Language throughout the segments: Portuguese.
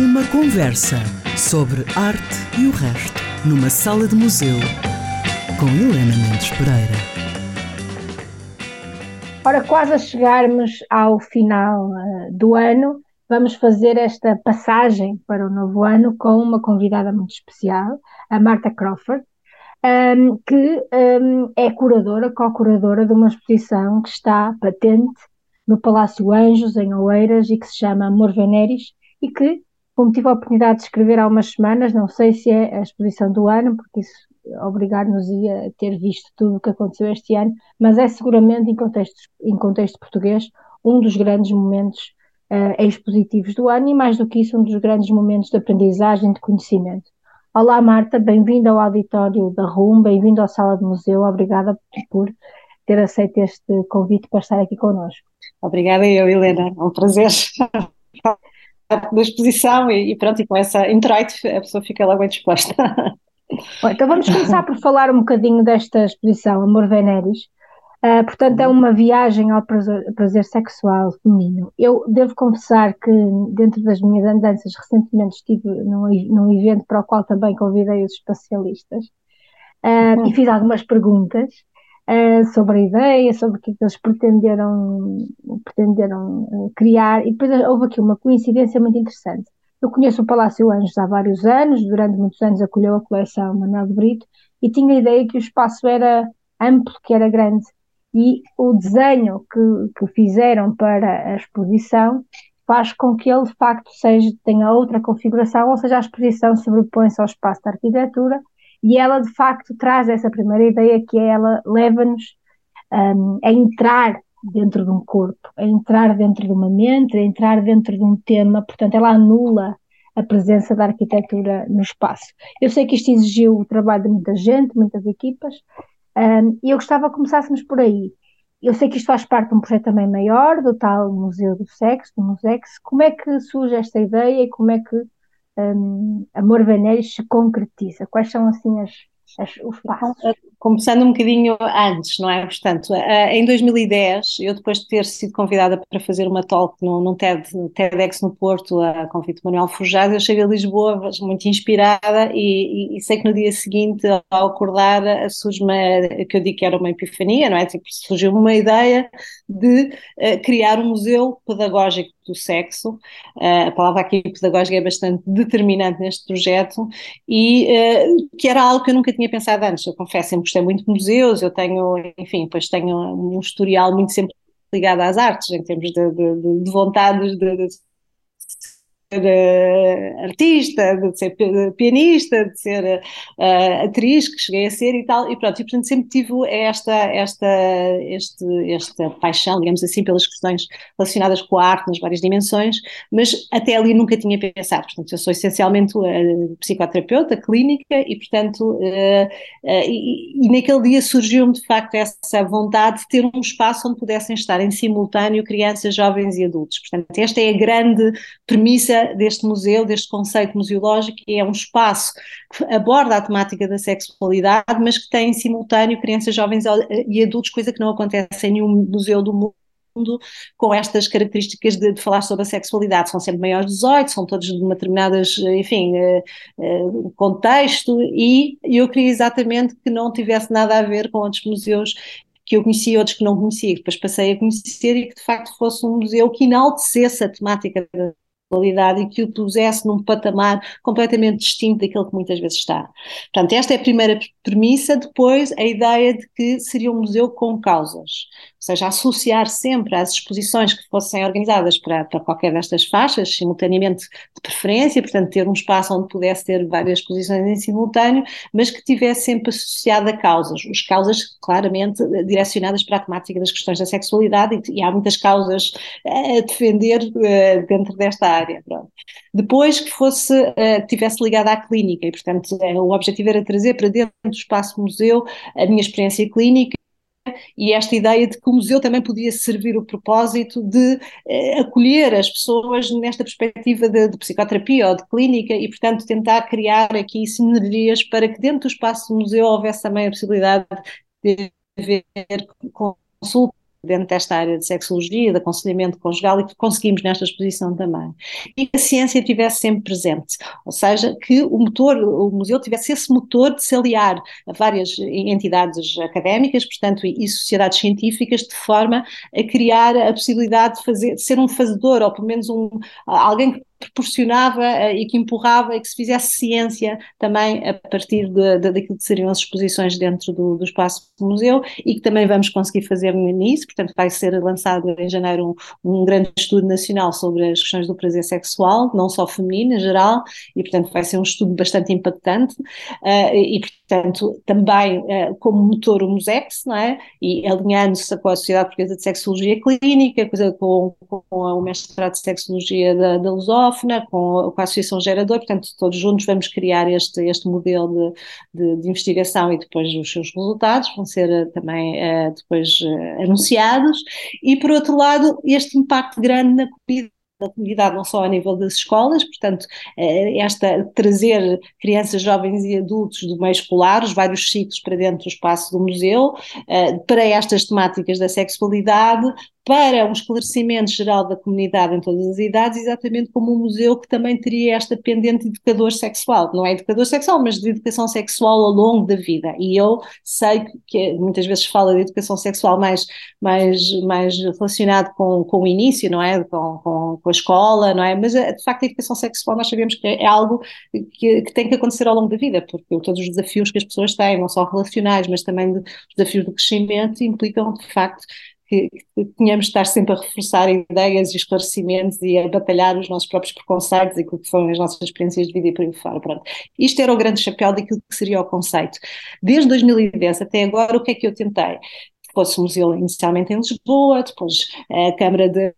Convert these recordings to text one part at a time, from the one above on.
Uma conversa sobre arte e o resto, numa sala de museu, com Helena Mendes Pereira. Ora, quase a chegarmos ao final uh, do ano, vamos fazer esta passagem para o novo ano com uma convidada muito especial, a Marta Crawford, um, que um, é curadora, co-curadora de uma exposição que está patente no Palácio Anjos, em Oeiras, e que se chama Amor Veneris, e que como tive a oportunidade de escrever há umas semanas, não sei se é a exposição do ano, porque isso obrigar-nos-ia a ter visto tudo o que aconteceu este ano, mas é seguramente, em contexto, em contexto português, um dos grandes momentos uh, expositivos do ano e, mais do que isso, um dos grandes momentos de aprendizagem, de conhecimento. Olá, Marta, bem-vinda ao auditório da RUM, bem-vinda à Sala de Museu, obrigada por ter aceito este convite para estar aqui connosco. Obrigada eu, Helena, é um prazer da exposição e, e, pronto, e com essa introito a pessoa fica logo bem disposta. Bom, então vamos começar por falar um bocadinho desta exposição, Amor Veneris. Uh, portanto, é uma viagem ao prazer, prazer, sexual feminino. Eu devo confessar que, dentro das minhas andanças, recentemente estive num, num evento para o qual também convidei os especialistas uh, uhum. e fiz algumas perguntas uh, sobre a ideia, sobre o que, é eles pretenderam, pretenderam uh, criar, e depois houve aqui uma coincidência muito interessante. Eu conheço o Palácio Anjos há vários anos, durante muitos anos acolheu a coleção Manuel de Brito, e tinha a ideia que o espaço era amplo, que era grande, e o desenho que, que fizeram para a exposição faz com que ele de facto seja, tenha outra configuração, ou seja, a exposição sobrepõe-se ao espaço da arquitetura e ela, de facto, traz essa primeira ideia que é ela leva-nos um, a entrar dentro de um corpo, a entrar dentro de uma mente, a entrar dentro de um tema, portanto, ela anula a presença da arquitetura no espaço. Eu sei que isto exigiu o trabalho de muita gente, muitas equipas, um, e eu gostava que começássemos por aí. Eu sei que isto faz parte de um projeto também maior, do tal Museu do Sexo, do Musex. Como é que surge esta ideia e como é que um, Amor Venéis se concretiza? Quais são assim as, as, os passos? Começando um bocadinho antes, não é? Portanto, em 2010, eu depois de ter sido convidada para fazer uma talk num, num TED, TEDx no Porto, a convite de Manuel Forjado, eu cheguei a Lisboa muito inspirada e, e, e, sei que no dia seguinte, ao acordar, surge-me, que eu digo que era uma epifania, não é? Tipo, surgiu uma ideia de uh, criar um museu pedagógico do sexo, uh, a palavra aqui pedagógica é bastante determinante neste projeto e uh, que era algo que eu nunca tinha pensado antes, eu confesso, sempre gostei muito de museus, eu tenho, enfim, pois tenho um historial muito sempre ligado às artes, em termos de, de, de vontades de, de artista, de ser pianista, de ser uh, atriz, que cheguei a ser e tal, e pronto, e portanto sempre tive esta, esta, este, esta paixão, digamos assim, pelas questões relacionadas com a arte nas várias dimensões, mas até ali nunca tinha pensado, portanto eu sou essencialmente uh, psicoterapeuta clínica e portanto, e, e naquele dia surgiu-me de facto essa vontade de ter um espaço onde pudessem estar em simultâneo crianças, jovens e adultos, portanto esta é a grande premissa deste museu, deste conceito museológico, que é um espaço que aborda a temática da sexualidade, mas que tem em simultâneo crianças, jovens e adultos, coisa que não acontece em nenhum museu do mundo com estas características de, de, falar sobre a sexualidade. São sempre maiores de 18, são todos de uma determinadas, enfim, uh, uh, contexto, e eu queria exatamente que não tivesse nada a ver com outros museus que eu conhecia, outros que não conhecia, que depois passei a conhecer e que de facto fosse um museu que enaltecesse a temática da qualidade e que o pusesse num patamar completamente distinto daquele que muitas vezes está. Portanto, esta é a primeira premissa. Depois, a ideia de que seria um museu com causas seja, associar sempre às exposições que fossem organizadas para, para qualquer destas faixas, simultaneamente de preferência, portanto, ter um espaço onde pudesse ter várias exposições em simultâneo, mas que tivesse sempre associado a causas. As causas, claramente, direcionadas para a temática das questões da sexualidade, e, e há muitas causas a defender uh, dentro desta área. Pronto. Depois que fosse, uh, tivesse ligada à clínica, e, portanto, uh, o objetivo era trazer para dentro do espaço museu a minha experiência clínica e esta ideia de que o museu também podia servir o propósito de eh, acolher as pessoas nesta perspectiva de, de, psicoterapia ou de clínica e, portanto, tentar criar aqui sinergias para que dentro do espaço do museu houvesse também a possibilidade de haver consultas dentro desta área de sexologia, de aconselhamento conjugal e que conseguimos nesta exposição também. E que a ciência tivesse sempre presente, ou seja, que o motor, o museu tivesse esse motor de se aliar a várias entidades académicas, portanto, e, sociedades científicas, de forma a criar a possibilidade de fazer, de ser um fazedor, ou pelo menos um, alguém que proporcionava uh, e que empurrava e que se fizesse ciência também a partir de, de, daquilo que seriam as exposições dentro do, do espaço do museu e que também vamos conseguir fazer nisso, portanto vai ser lançado em janeiro um, um grande estudo nacional sobre as questões do prazer sexual, não só feminino em geral, e portanto vai ser um estudo bastante impactante uh, e portanto também uh, como motor o MUSEX, não é? E alinhando-se com a Sociedade Portuguesa de Sexologia Clínica, com, com o mestrado de Sexologia da, da Com, com a Associação Gerador, portanto, todos juntos vamos criar este, este modelo de, de, de investigação e depois os seus resultados vão ser eh, também uh, depois uh, anunciados. E, por outro lado, este impacto grande na comida da comunidade, não só a nível das escolas, portanto, esta trazer crianças, jovens e adultos do meio escolar, os vários ciclos para dentro do espaço do museu, para estas temáticas da sexualidade, para um esclarecimento geral da comunidade em todas as idades, exatamente como um museu que também teria esta pendente de educador sexual. Não é educador sexual, mas de educação sexual ao longo da vida. E eu sei que muitas vezes fala de educação sexual mais, mais, mais relacionado com, com o início, não é? Com, com, com a escola, não é? Mas eh, de facto a educação sexual nós sabemos que é algo que, que tem que acontecer ao longo da vida, porque todos os desafios que as pessoas têm, não só relacionais, mas também os desafios do crescimento, implicam de facto que, que tenhamos de estar sempre a reforçar ideias e esclarecimentos e a batalhar os nossos próprios preconceitos e aquilo que foram as nossas experiências de vida e por aí fora. Pronto. Isto era o grande chapéu daquilo que seria o conceito. Desde 2010 até agora, o que é que eu tentei? Fosse um museu inicialmente em Lisboa, depois a Câmara de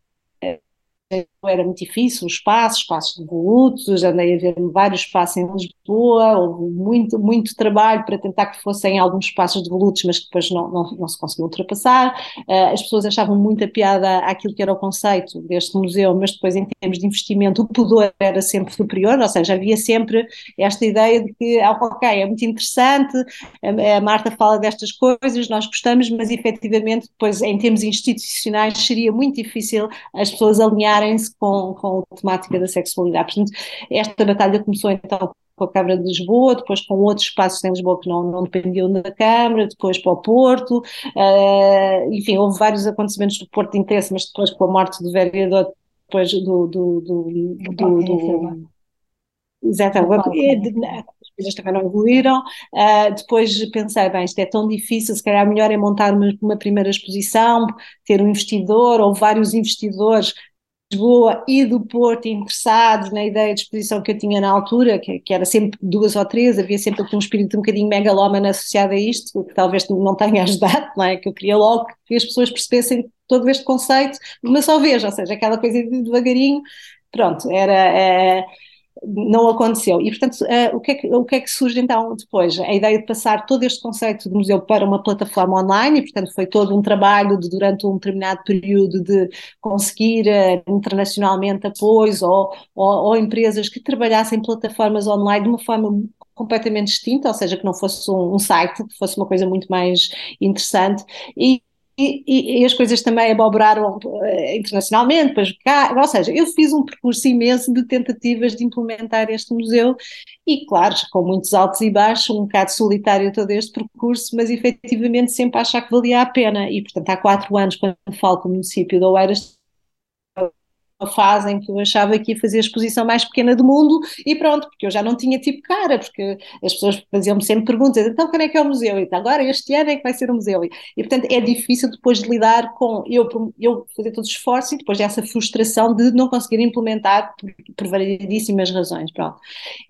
era muito difícil, o espaço, espaços devolutos, andei a ver vários espaços em Lisboa, houve muito, muito trabalho para tentar que fossem alguns espaços devolutos, mas que depois não, não, não se conseguiu ultrapassar. Uh, as pessoas achavam muita piada aquilo que era o conceito deste museu, mas depois em termos de investimento o pudor era sempre superior, ou seja, havia sempre esta ideia de que, ah, ok, é muito interessante, a, a Marta fala destas coisas, nós gostamos, mas efetivamente depois em termos institucionais seria muito difícil as pessoas alinharem-se com, com a temática da sexualidade. Portanto, esta batalha começou então com a Câmara de Lisboa, depois com outros espaços em Lisboa que não, não dependiam da Câmara, depois para o Porto, uh, enfim, houve vários acontecimentos do Porto de interesse, mas depois com a morte do vereador, depois do... do, do, do, do Exatamente, as coisas também não evoluíram. Uh, depois pensei, bem, isto é tão difícil, se calhar melhor é montar uma, uma primeira exposição, ter um investidor ou vários investidores Lisboa e do Porto interessados na ideia de exposição que eu tinha na altura, que, que, era sempre duas ou três, havia sempre um espírito um bocadinho megalómano associado a isto, que talvez não tenha ajudado, não é? Que eu queria logo que as pessoas percebessem todo este conceito de uma só vez, ou seja, aquela coisa de devagarinho, pronto, era. É, não aconteceu. E, portanto, uh, o, que é que, o que é que surge então depois? A ideia de passar todo este conceito do museu para uma plataforma online, e, portanto, foi todo um trabalho de, durante um determinado período de conseguir uh, internacionalmente apoios ou, ou, ou, empresas que trabalhassem plataformas online de uma forma completamente distinta, ou seja, que não fosse um, um site, que fosse uma coisa muito mais interessante. E, e, e, as coisas também abobraram uh, internacionalmente, cá, ou seja, eu fiz um percurso imenso de tentativas de implementar este museu e, claro, com muitos altos e baixos, um bocado solitário todo este percurso, mas efetivamente sempre achar que valia a pena. E, portanto, há quatro anos, quando falo com o município de Oeiras, fase em que eu achava que ia fazer a exposição mais pequena do mundo e pronto, porque eu já não tinha tipo cara, porque as pessoas faziam-me sempre perguntas, então quando é que é o museu? E agora este ano é que vai ser o museu. E, e portanto é difícil depois de lidar com eu, eu fazer todo o esforço e depois dessa frustração de não conseguir implementar por, por variedíssimas razões, pronto.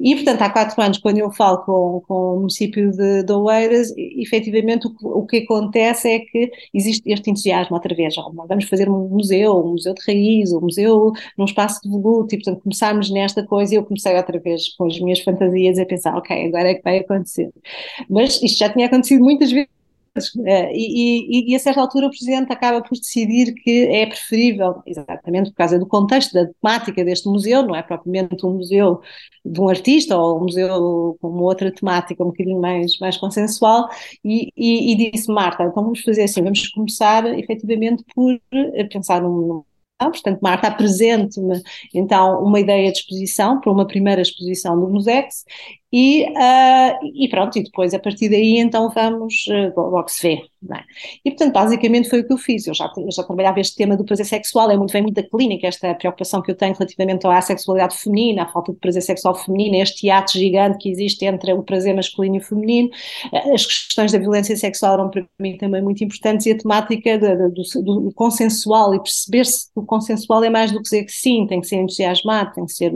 E portanto há quatro anos quando eu falo com, com o município de, de Oeiras, efetivamente o, o que acontece é que existe este entusiasmo outra vez, vamos fazer um museu, um museu de raiz, um museu num espaço de voluto, e portanto começámos nesta coisa e eu comecei outra vez com as minhas fantasias a pensar, ok, agora é que vai acontecer. Mas isto já tinha acontecido muitas vezes e, e, e, a certa altura o Presidente acaba por decidir que é preferível, exatamente por causa do contexto, da temática deste museu, não é propriamente um museu de um artista ou um museu com outra temática um bocadinho mais, mais consensual, e, e disse, Marta, então vamos fazer assim, vamos começar efetivamente por pensar num Portanto, Marta, apresente-me então uma ideia de exposição para uma primeira exposição do Musex e, uh, e pronto, e depois a partir daí então vamos, uh, logo se vê. É? E portanto, basicamente foi o que eu fiz. Eu já, eu já trabalhava este tema do prazer sexual, é muito, vem muito da clínica, esta preocupação que eu tenho relativamente à sexualidade feminina, à falta de prazer sexual feminino, este hiato gigante que existe entre o prazer masculino e feminino. Uh, as questões da violência sexual eram para mim também muito importantes e a temática do, do, do consensual e perceber-se que o consensual é mais do que dizer que sim, tem que ser entusiasmado, tem que ser.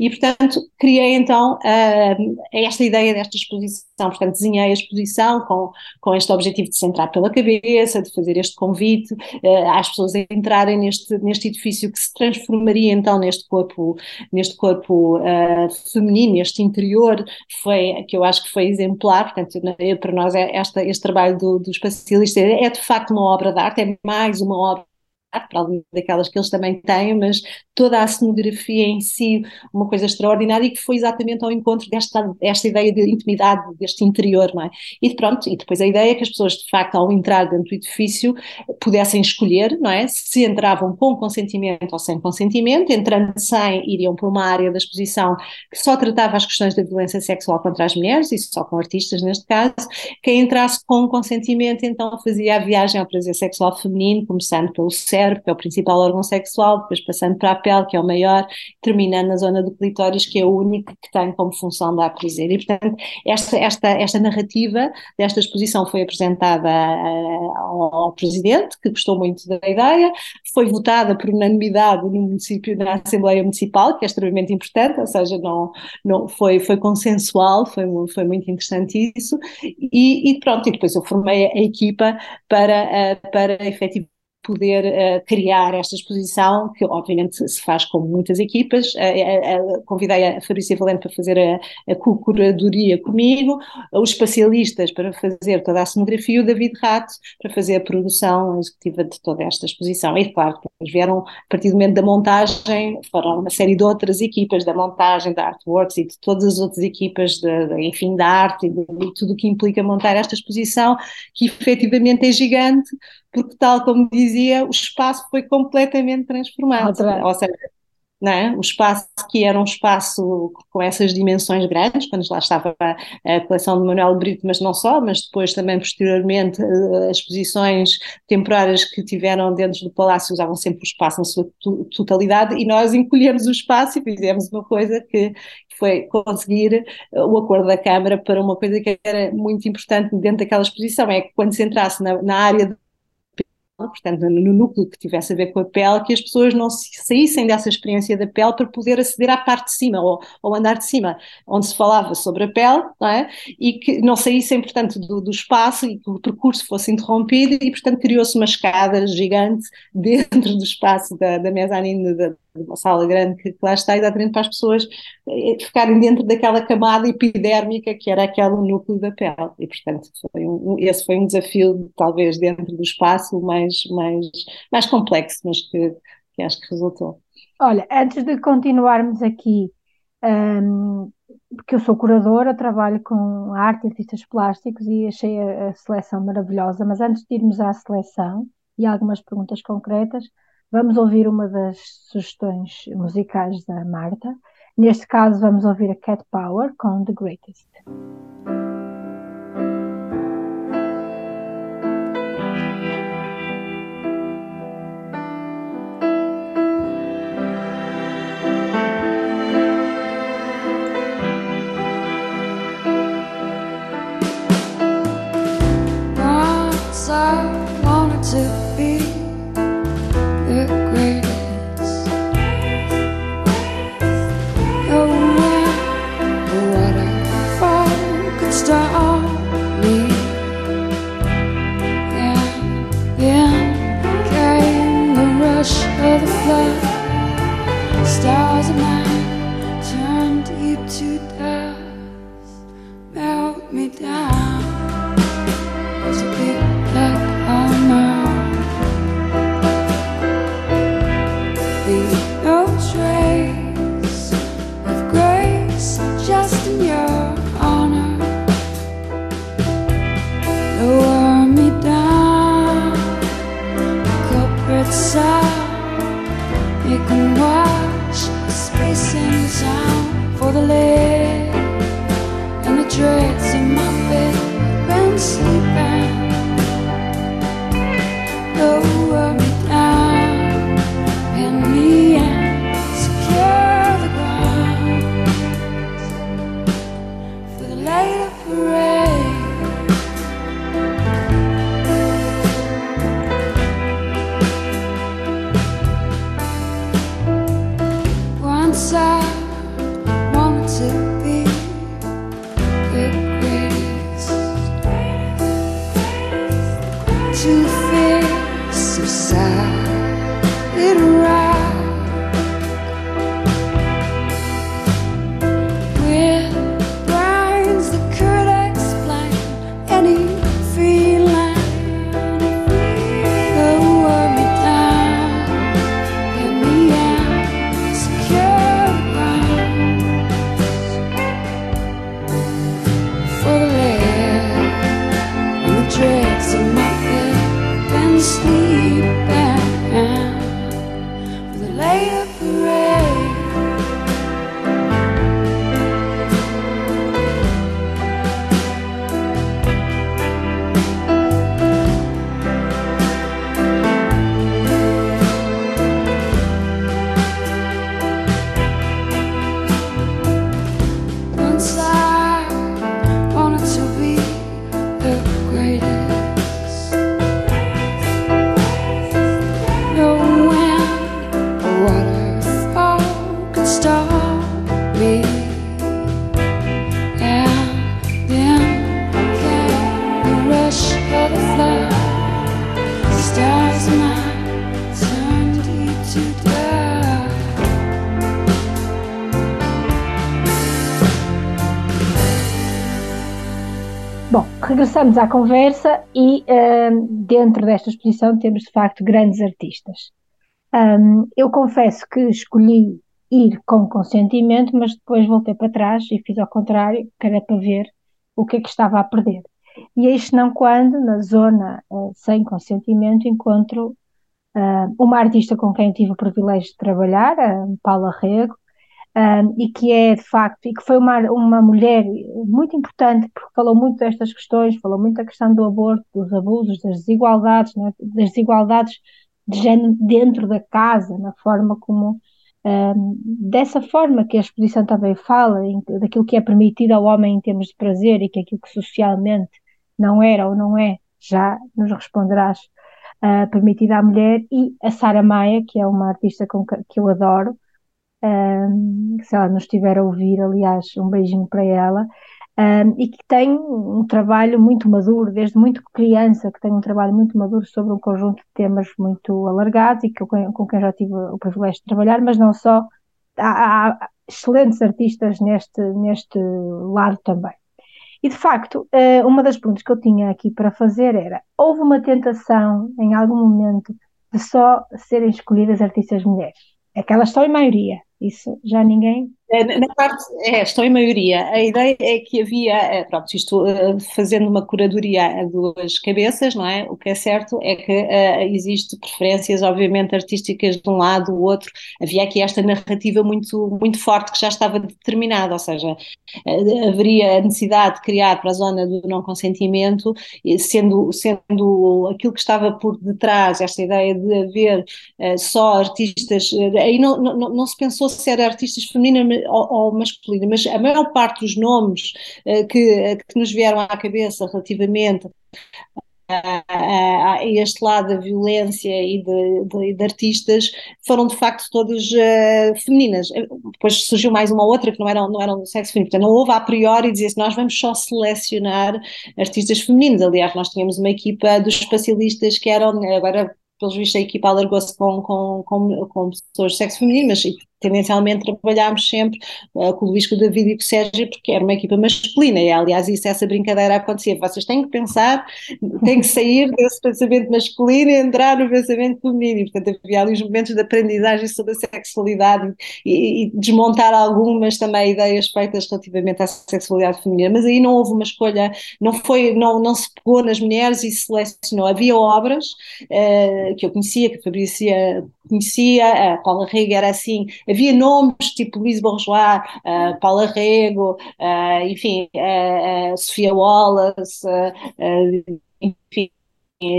E portanto, criei então. Uh, é esta ideia desta exposição. Portanto, desenhei a exposição com, com este objetivo de se entrar pela cabeça, de fazer este convite uh, às pessoas a entrarem neste, neste edifício que se transformaria então neste corpo, neste corpo uh, feminino, este interior, foi, que eu acho que foi exemplar. Portanto, para nós, é esta, este trabalho do, do espacialista é, é de facto uma obra de arte, é mais uma obra para além daquelas que eles também têm, mas toda a cenografia em si, uma coisa extraordinária e que foi exatamente ao encontro desta, desta ideia de intimidade, deste interior, não é? E pronto, e depois a ideia é que as pessoas de facto ao entrar dentro do edifício pudessem escolher, não é? Se entravam com consentimento ou sem consentimento, entrando sem, iriam para uma área da exposição que só tratava as questões da violência sexual contra as mulheres, e só com artistas neste caso, quem entrasse com consentimento então fazia a viagem ao prazer sexual feminino, começando pelo cérebro, que é o principal órgão sexual, depois passando para a pele, que é o maior, terminando na zona do clitóris, que é o único que tem como função dar prazer. E, portanto, esta, esta, esta narrativa desta exposição foi apresentada uh, ao, ao, Presidente, que gostou muito da ideia, foi votada por unanimidade no município, na Assembleia Municipal, que é extremamente importante, ou seja, não, não foi, foi consensual, foi, foi muito interessante isso, e, e pronto, e depois eu formei a equipa para, uh, para efetivamente poder uh, criar esta exposição, que obviamente se faz com muitas equipas. Uh, uh, convidei a Fabrícia Valente para fazer a, a curadoria comigo, os especialistas para fazer toda a cenografia o David Rato para fazer a produção executiva de toda esta exposição. E claro, depois vieram, a partir do momento da montagem, foram uma série de outras equipas da montagem, da Artworks e de todas as outras equipas, de, de enfim, da arte e de, de tudo o que implica montar esta exposição, que efetivamente é gigante, porque tal como dizia, o espaço foi completamente transformado. Ou seja, é? o espaço que era um espaço com essas dimensões grandes, quando lá estava a, a coleção de Manuel Brito, mas não só, mas depois também posteriormente eh, as exposições temporárias que tiveram dentro do palácio usavam sempre o espaço na sua totalidade e nós encolhemos o espaço e fizemos uma coisa que foi conseguir eh, o acordo da Câmara para uma coisa que era muito importante dentro daquela exposição, é que quando se entrasse na, na área portanto, no núcleo que tivesse a ver com a pele, que as pessoas não saíssem dessa experiência da pele para poder aceder à parte de cima, ou, ou andar de cima, onde se falava sobre a pele, não é? E que não saíssem, portanto, do, do espaço e que o percurso fosse interrompido e, portanto, criou-se uma escada gigante dentro do espaço da, da mezanine da, uma sala grande que lá está exatamente para as pessoas eh, ficarem dentro daquela camada epidérmica que era aquele núcleo da pele. E portanto foi um, esse foi um desafio talvez dentro do espaço mais mais mais complexo mas que, que acho que resultou. Olha, antes de continuarmos aqui um, porque eu sou curadora, trabalho com arte e artistas plásticos e achei a, a seleção maravilhosa, mas antes de irmos à seleção e algumas perguntas concretas, Vamos ouvir uma das sugestões musicais da Marta. Neste caso, vamos ouvir a Cat Power com The Greatest. Regressamos à conversa e um, dentro desta exposição temos de facto grandes artistas. Um, eu confesso que escolhi ir com consentimento, mas depois voltei para trás e fiz ao contrário, que era para ver o que é que estava a perder. E isto não quando, na zona uh, sem consentimento, encontro uh, uma artista com quem tive o privilégio de trabalhar, a Paula Rego, um, e que é de facto, e que foi uma, uma mulher muito importante, porque falou muito destas questões, falou muito da questão do aborto, dos abusos, das desigualdades, é? das desigualdades de género dentro da casa, na forma como, um, dessa forma que a exposição também fala, em, daquilo que é permitido ao homem em termos de prazer e que aquilo que socialmente não era ou não é, já nos responderás, uh, permitido à mulher, e a Sara Maia, que é uma artista com que, que eu adoro, um, se ela nos estiver a ouvir, aliás, um beijinho para ela, um, e que tem um trabalho muito maduro, desde muito criança, que tem um trabalho muito maduro sobre um conjunto de temas muito alargados e que eu, com quem já tive o privilégio de trabalhar, mas não só, há, há excelentes artistas neste, neste lado também. E de facto, eh, uma das perguntas que eu tinha aqui para fazer era: houve uma tentação em algum momento de só serem escolhidas artistas mulheres? É que elas estão em maioria, isso já ninguém. É, na parte, é, estão em maioria. A ideia é que havia, é, pronto, isto eh, fazendo uma curadoria a duas cabeças, não é? O que é certo é que uh, existe preferências, obviamente, artísticas de um lado, do outro. Havia aqui esta narrativa muito, muito forte que já estava determinada, ou seja, haveria a necessidade de criar para a zona do não consentimento, sendo, sendo aquilo que estava por detrás, esta ideia de haver uh, só artistas, aí não, não, não se pensou se era artistas femininas ou, masculina, mas a maior parte dos nomes uh, que, que nos vieram à cabeça relativamente a, este lado da violência e de, de, de artistas foram de facto todas uh, femininas. Depois surgiu mais uma outra que não eram, não eram do sexo feminino. Portanto, não houve a priori dizer-se nós vamos só selecionar artistas femininos. Aliás, nós tínhamos uma equipa dos especialistas que eram, agora pelos vistos a equipa alargou-se com, com, com, com pessoas de sexo feminino, mas tendencialmente trabalhámos sempre uh, com o Luís, com o David e com o Sérgio, porque era uma equipa masculina, e aliás isso, essa brincadeira acontecia, vocês têm que pensar, têm que sair desse pensamento masculino e entrar no pensamento feminino, e portanto havia ali os momentos de aprendizagem sobre a sexualidade e, e desmontar algumas também ideias feitas relativamente à sexualidade feminina, mas aí não houve uma escolha, não foi, não, não se pegou nas mulheres e selecionou, havia obras uh, que eu conhecia, que a Fabrícia conhecia, a Paula Rega era assim, havia nomes tipo Luís Bourgeois, uh, Paula Rego, uh, enfim, uh, Sofia Wallace, enfim,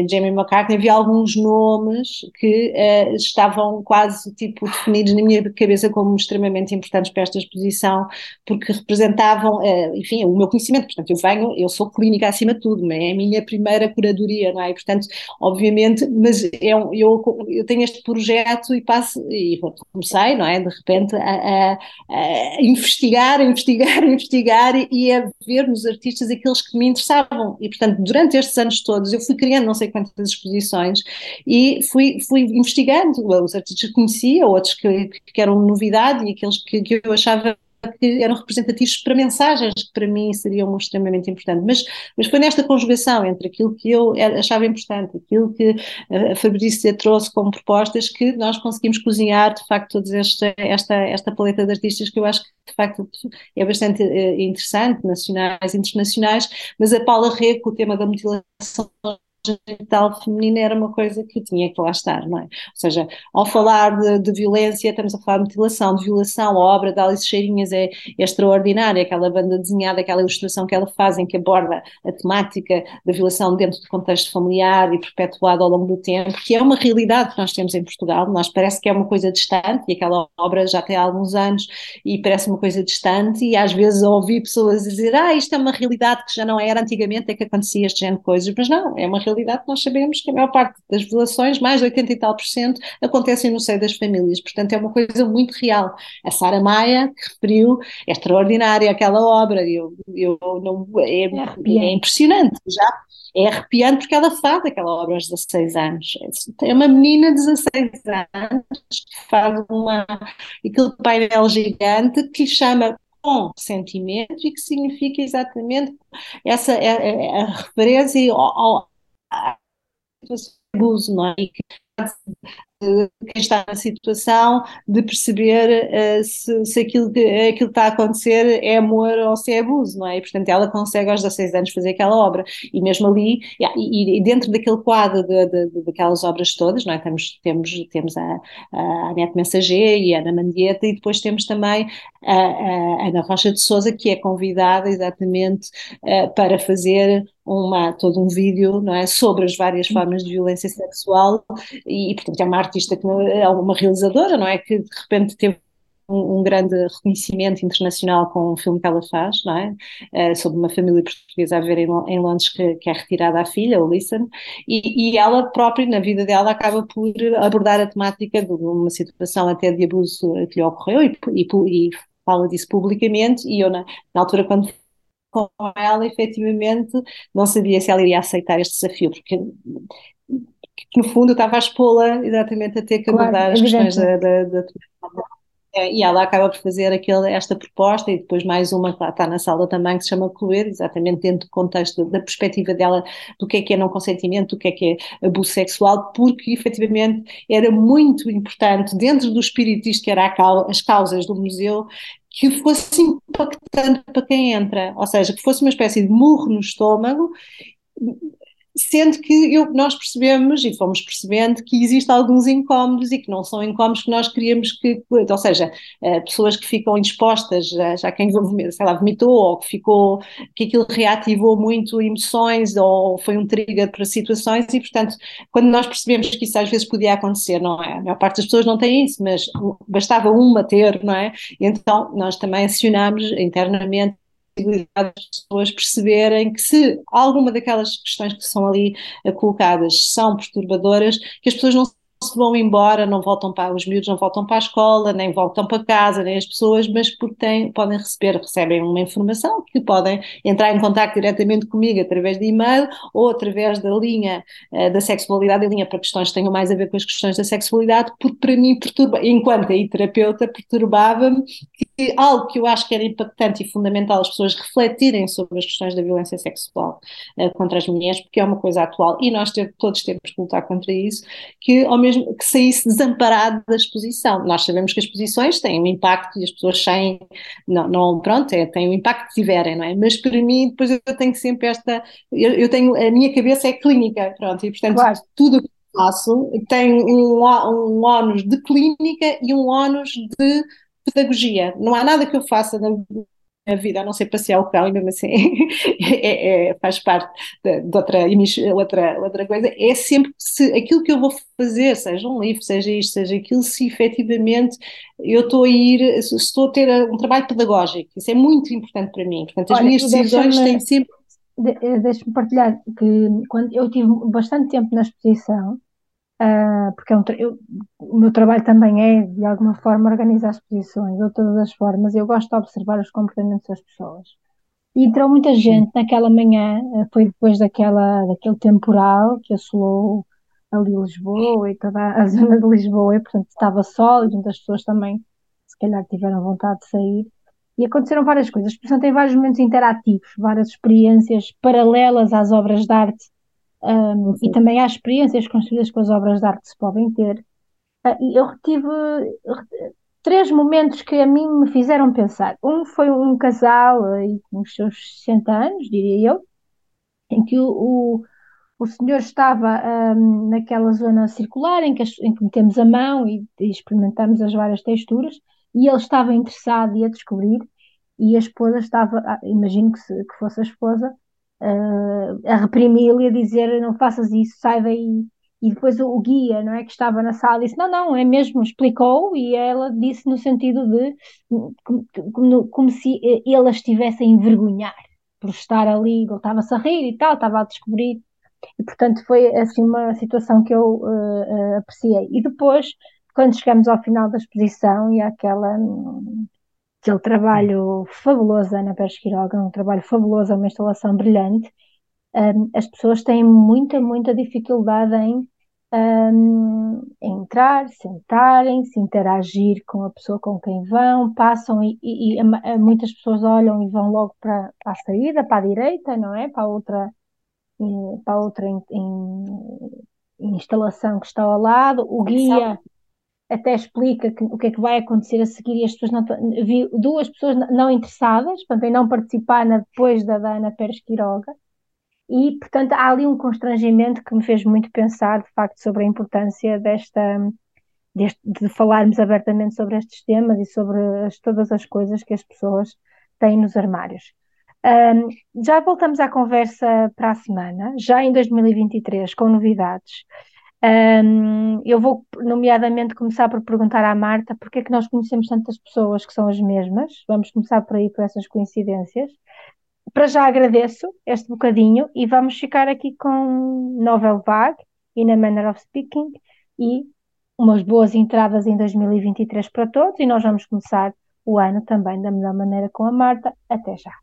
Jamie McCartney, havia alguns nomes que uh, estavam quase tipo definidos na minha cabeça como extremamente importantes para esta exposição, porque representavam, uh, enfim, o meu conhecimento. Portanto, eu venho, eu sou clínica acima de tudo, é a minha primeira curadoria, não é? E, portanto, obviamente, mas é um, eu, eu tenho este projeto e passo, e comecei, não é? De repente, a, a, a investigar, a investigar, a investigar e a ver nos artistas aqueles que me interessavam. E, portanto, durante estes anos todos, eu fui criando não sei quantas exposições e fui, fui investigando os artistas que conhecia, outros que, que eram novidade e aqueles que, que eu achava que eram representativos para mensagens que para mim seriam extremamente importantes. Mas, mas foi nesta conjugação entre aquilo que eu achava importante, aquilo que a Fabrícia trouxe como propostas, que nós conseguimos cozinhar de facto toda esta, esta, esta paleta de artistas que eu acho que de facto é bastante eh, interessante, nacionais, internacionais, mas a Paula Rê, com o tema da mutilação genital feminina era uma coisa que tinha que lá estar, não é? Ou seja, ao falar de, de, violência, estamos a falar de mutilação, de violação, a obra da Alice Cheirinhas é, é extraordinária, aquela banda desenhada, aquela ilustração que ela faz em que aborda a temática da violação dentro do contexto familiar e perpetuado ao longo do tempo, que é uma realidade que nós temos em Portugal, nós parece que é uma coisa distante, e aquela obra já tem alguns anos e parece uma coisa distante, e às vezes ouvi pessoas dizer, ah, isto é uma realidade que já não era antigamente, é que acontecia este género de coisas, mas não, é uma realidade realidade nós sabemos que a maior parte das violações, mais de 80 e tal por cento, acontecem no seio das famílias, portanto é uma coisa muito real. A Sara Maia, que referiu, é extraordinária aquela obra, eu, eu não, é, é, é impressionante, já é arrepiante porque ela faz aquela obra aos 16 anos. É uma menina de 16 anos que faz uma, aquele painel gigante que lhe chama com sentimento e que significa exatamente essa é, é, a referência ao, ao, abuso, não é? E que quem está na situação de perceber uh, se, se aquilo, que, aquilo que está a acontecer é amor ou se é abuso, não é? E, portanto, ela consegue aos 16 anos fazer aquela obra. E mesmo ali, e, e dentro daquele quadro daquelas obras todas, não é? Temos, temos, temos a, a Anete e a Ana Mandieta, e depois temos também a, a Ana Rocha de Souza, que é convidada exatamente uh, para fazer uma, todo um vídeo não é, sobre as várias formas de violência sexual e, portanto, é uma artista que é uma realizadora, não é? Que de repente teve um, um, grande reconhecimento internacional com o filme que ela faz, não é? Uh, sobre uma família portuguesa a viver em, em Londres que, que, é retirada à filha, o Listen, e, e, ela própria, na vida dela, acaba por abordar a temática de uma situação até de abuso que lhe ocorreu e, e, e fala disso publicamente, e eu, na, na altura, quando com ela, efetivamente, não sabia se ela iria aceitar este desafio, porque que no fundo eu estava a expô-la exatamente a ter que claro, abordar as questões da, da, da, é, e ela acaba por fazer aquele, esta proposta e depois mais uma que lá está na sala também que se chama Cluer, exatamente dentro do contexto da perspectiva dela do que é que é não consentimento, do que é que é abuso sexual, porque efetivamente era muito importante dentro do espírito disto que era as causas do museu que fosse impactante para quem entra, ou seja, que fosse uma espécie de murro no estômago Sendo que eu, nós percebemos e fomos percebendo que existem alguns incómodos e que não são incómodos que nós queríamos que, ou seja, eh, pessoas que ficam indispostas, já, já quem sei lá, vomitou ou que ficou, que aquilo reativou muito emoções ou foi um trigger para situações e, portanto, quando nós percebemos que isso às vezes podia acontecer, não é? A maior parte das pessoas não tem isso, mas bastava uma ter, não é? E então nós também acionámos internamente das pessoas perceberem que se alguma daquelas questões que são ali eh, colocadas são perturbadoras, que as pessoas não se vão embora, não voltam para os miúdos, não voltam para a escola, nem voltam para casa, nem as pessoas, mas porque têm, podem receber, recebem uma informação que podem entrar em contato diretamente comigo através de e-mail ou através da linha uh, da sexualidade, a linha para questões que tenham mais a ver com as questões da sexualidade, porque para mim perturba, enquanto aí terapeuta, perturbava-me algo que eu acho que era impactante e fundamental as pessoas refletirem sobre as questões da violência sexual uh, contra as mulheres, porque é uma coisa atual e nós ter, todos temos que lutar contra isso, que ao mesmo que saísse desamparado da exposição. Nós sabemos que as exposições têm um impacto e as pessoas saem, não, não pronto, é, têm o impacto que tiverem, não é? Mas para mim, depois eu tenho sempre esta, eu, eu tenho, a minha cabeça é clínica, pronto, e portanto claro. tudo o que faço tem um, um ónus de clínica e um ónus de pedagogia. Não há nada que eu faça na vida a não ser passear o cão, e mesmo assim é, é, faz parte de, de outra, outra, outra coisa, é sempre se aquilo que eu vou fazer, seja um livro, seja isto, seja aquilo, se efetivamente eu estou a ir, se estou a ter um trabalho pedagógico, isso é muito importante para mim, portanto as Olha, minhas decisões têm sempre... De, Deixa-me partilhar que quando eu tive bastante tempo na exposição, Uh, porque é um eu, o meu trabalho também é, de alguma forma, organizar exposições, de todas as formas. Eu gosto de observar os comportamentos das pessoas. E entrou muita gente naquela manhã, ah, foi depois daquela, daquele temporal que assolou ali Lisboa e toda a zona de Lisboa, e portanto estava sol, e muitas pessoas também, se calhar, tiveram vontade de sair. E aconteceram várias coisas. A exposição tem vários momentos interativos, várias experiências paralelas às obras de arte um, e também há experiências construídas com as obras de arte que se podem ter. Uh, eu retive três momentos que a mim me fizeram pensar. Um foi um casal aí com os seus 60 anos, diria eu, em que o, o, o senhor estava um, naquela zona circular em que, em que metemos a mão e, e experimentamos as várias texturas, e ele estava interessado e a descobrir, e a esposa estava, ah, imagino que, se, que fosse a esposa, uh, a reprimi-lo e a dizer não faças isso, sai daí. E depois o, o, guia, não é, que estava na sala, disse não, não, é mesmo, explicou e ela disse no sentido de como, como, se ele a estivesse a envergonhar por estar ali, ele estava-se a rir e tal, estava a descobrir. E portanto foi assim uma situação que eu uh, uh, apreciei. E depois, quando chegamos ao final da exposição e àquela aquele trabalho fabuloso Ana Pérez Quiroga, um trabalho fabuloso, é uma instalação brilhante. Um, as pessoas têm muita, muita dificuldade em, um, entrar, sentarem, se interagir com a pessoa com quem vão, passam e, e, e muitas pessoas olham e vão logo para, para, a saída, para a direita, não é? Para outra, para outra in, in, instalação que está ao lado. O guia até explica que, o que é que vai acontecer a seguir e as pessoas não vi duas pessoas não interessadas, portanto, em não participar na, depois da Ana Pérez Quiroga, e portanto há ali um constrangimento que me fez muito pensar de facto sobre a importância desta deste, de falarmos abertamente sobre estes temas e sobre as, todas as coisas que as pessoas têm nos armários. Um, já voltamos à conversa para a semana, já em 2023, com novidades. Um, eu vou, nomeadamente, começar por perguntar à Marta porque é que nós conhecemos tantas pessoas que são as mesmas. Vamos começar por aí, por essas coincidências. Para já agradeço este bocadinho e vamos ficar aqui com Novel Vague e na Manner of Speaking e umas boas entradas em 2023 para todos e nós vamos começar o ano também da melhor maneira com a Marta. Até já!